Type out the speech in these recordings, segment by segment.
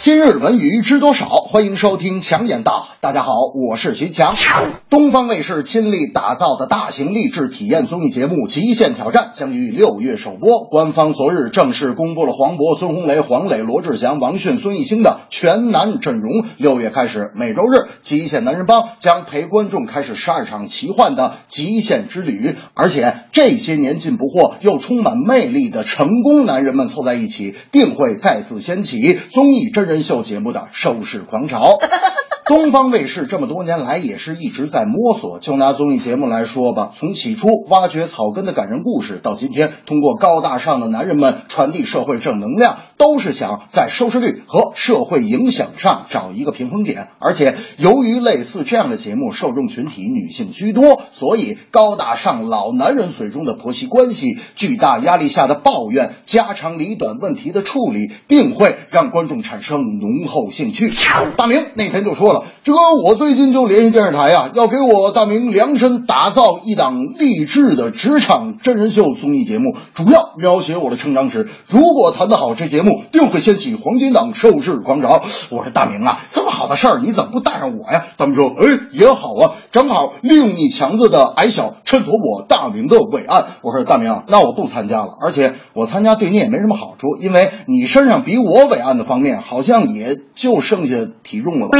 今日文娱知多少？欢迎收听强言道。大家好，我是徐强。东方卫视亲力打造的大型励志体验综艺节目《极限挑战》将于六月首播。官方昨日正式公布了黄渤、孙红雷、黄磊、罗志祥、王迅、孙艺兴的全男阵容。六月开始，每周日《极限男人帮》将陪观众开始十二场奇幻的极限之旅。而且，这些年进不惑又充满魅力的成功男人们凑在一起，定会再次掀起综艺真人秀节目的收视狂潮。东方卫视这么多年来也是一直在摸索。就拿综艺节目来说吧，从起初挖掘草根的感人故事，到今天通过高大上的男人们传递社会正能量，都是想在收视率和社会影响上找一个平衡点。而且，由于类似这样的节目受众群体女性居多，所以高大上老男人嘴中的婆媳关系、巨大压力下的抱怨、家长里短问题的处理，定会让观众产生浓厚兴趣。大明那天就说了。这我最近就联系电视台呀，要给我大明量身打造一档励志的职场真人秀综艺节目，主要描写我的成长史。如果谈得好，这节目定会掀起黄金档收视狂潮。我说大明啊，这么好的事儿，你怎么不带上我呀？他们说，哎，也好啊，正好利用你强子的矮小，衬托我大明的伟岸。我说大明，那我不参加了，而且我参加对你也没什么好处，因为你身上比我伟岸的方面，好像也就剩下体重了吧。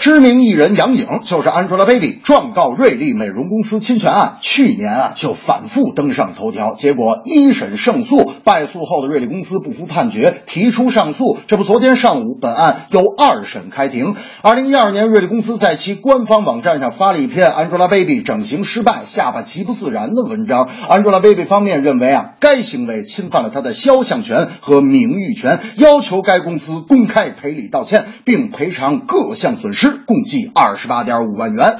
知名艺人杨颖就是 Angelababy 状告瑞丽美容公司侵权案，去年啊就反复登上头条，结果一审胜诉，败诉后的瑞丽公司不服判决，提出上诉。这不，昨天上午本案又二审开庭。二零一二年，瑞丽公司在其官方网站上发了一篇 Angelababy 整形失败、下巴极不自然的文章。Angelababy 方面认为啊，该行为侵犯了她的肖像权和名誉权，要求该公司公开赔礼道歉，并赔偿各项损失。共计二十八点五万元。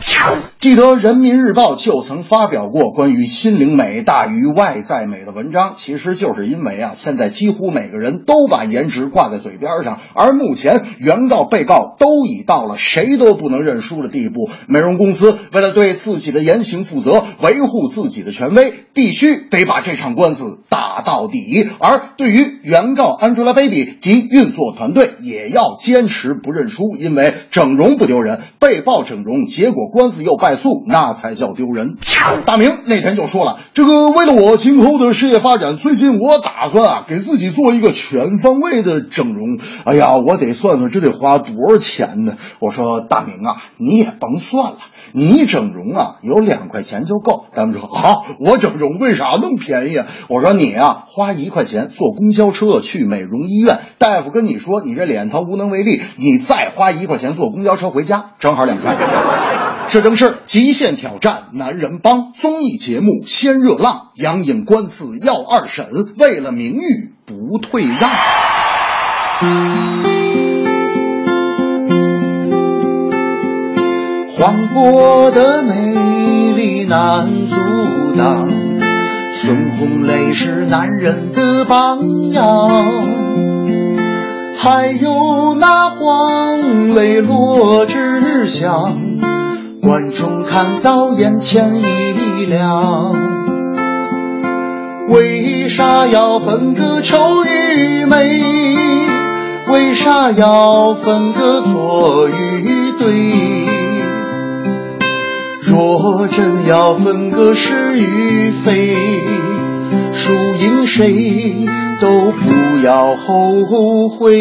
记得《人民日报》就曾发表过关于心灵美大于外在美的文章，其实就是因为啊，现在几乎每个人都把颜值挂在嘴边上，而目前原告、被告都已到了谁都不能认输的地步。美容公司为了对自己的言行负责，维护自己的权威，必须得把这场官司打到底。而对于原告 Angelababy 及运作团队，也要坚持不认输，因为整容。不丢人，被曝整容，结果官司又败诉，那才叫丢人。大明那天就说了，这个为了我今后的事业发展，最近我打算啊，给自己做一个全方位的整容。哎呀，我得算算这得花多少钱呢？我说大明啊，你也甭算了，你整容啊，有两块钱就够。他们说好，我整容为啥那么便宜啊？我说你啊，花一块钱坐公交车去美容医院，大夫跟你说你这脸他无能为力，你再花一块钱坐公交车。回家正好两块，这正是极限挑战男人帮综艺节目先热浪，杨颖官司要二审，为了名誉不退让。黄渤的魅力难阻挡，孙红雷是男人的榜样。还有那黄磊、罗志祥，观众看到眼前一亮。为啥要分个丑与美？为啥要分个错与对？若真要分个是与非，输赢谁？都不要后悔。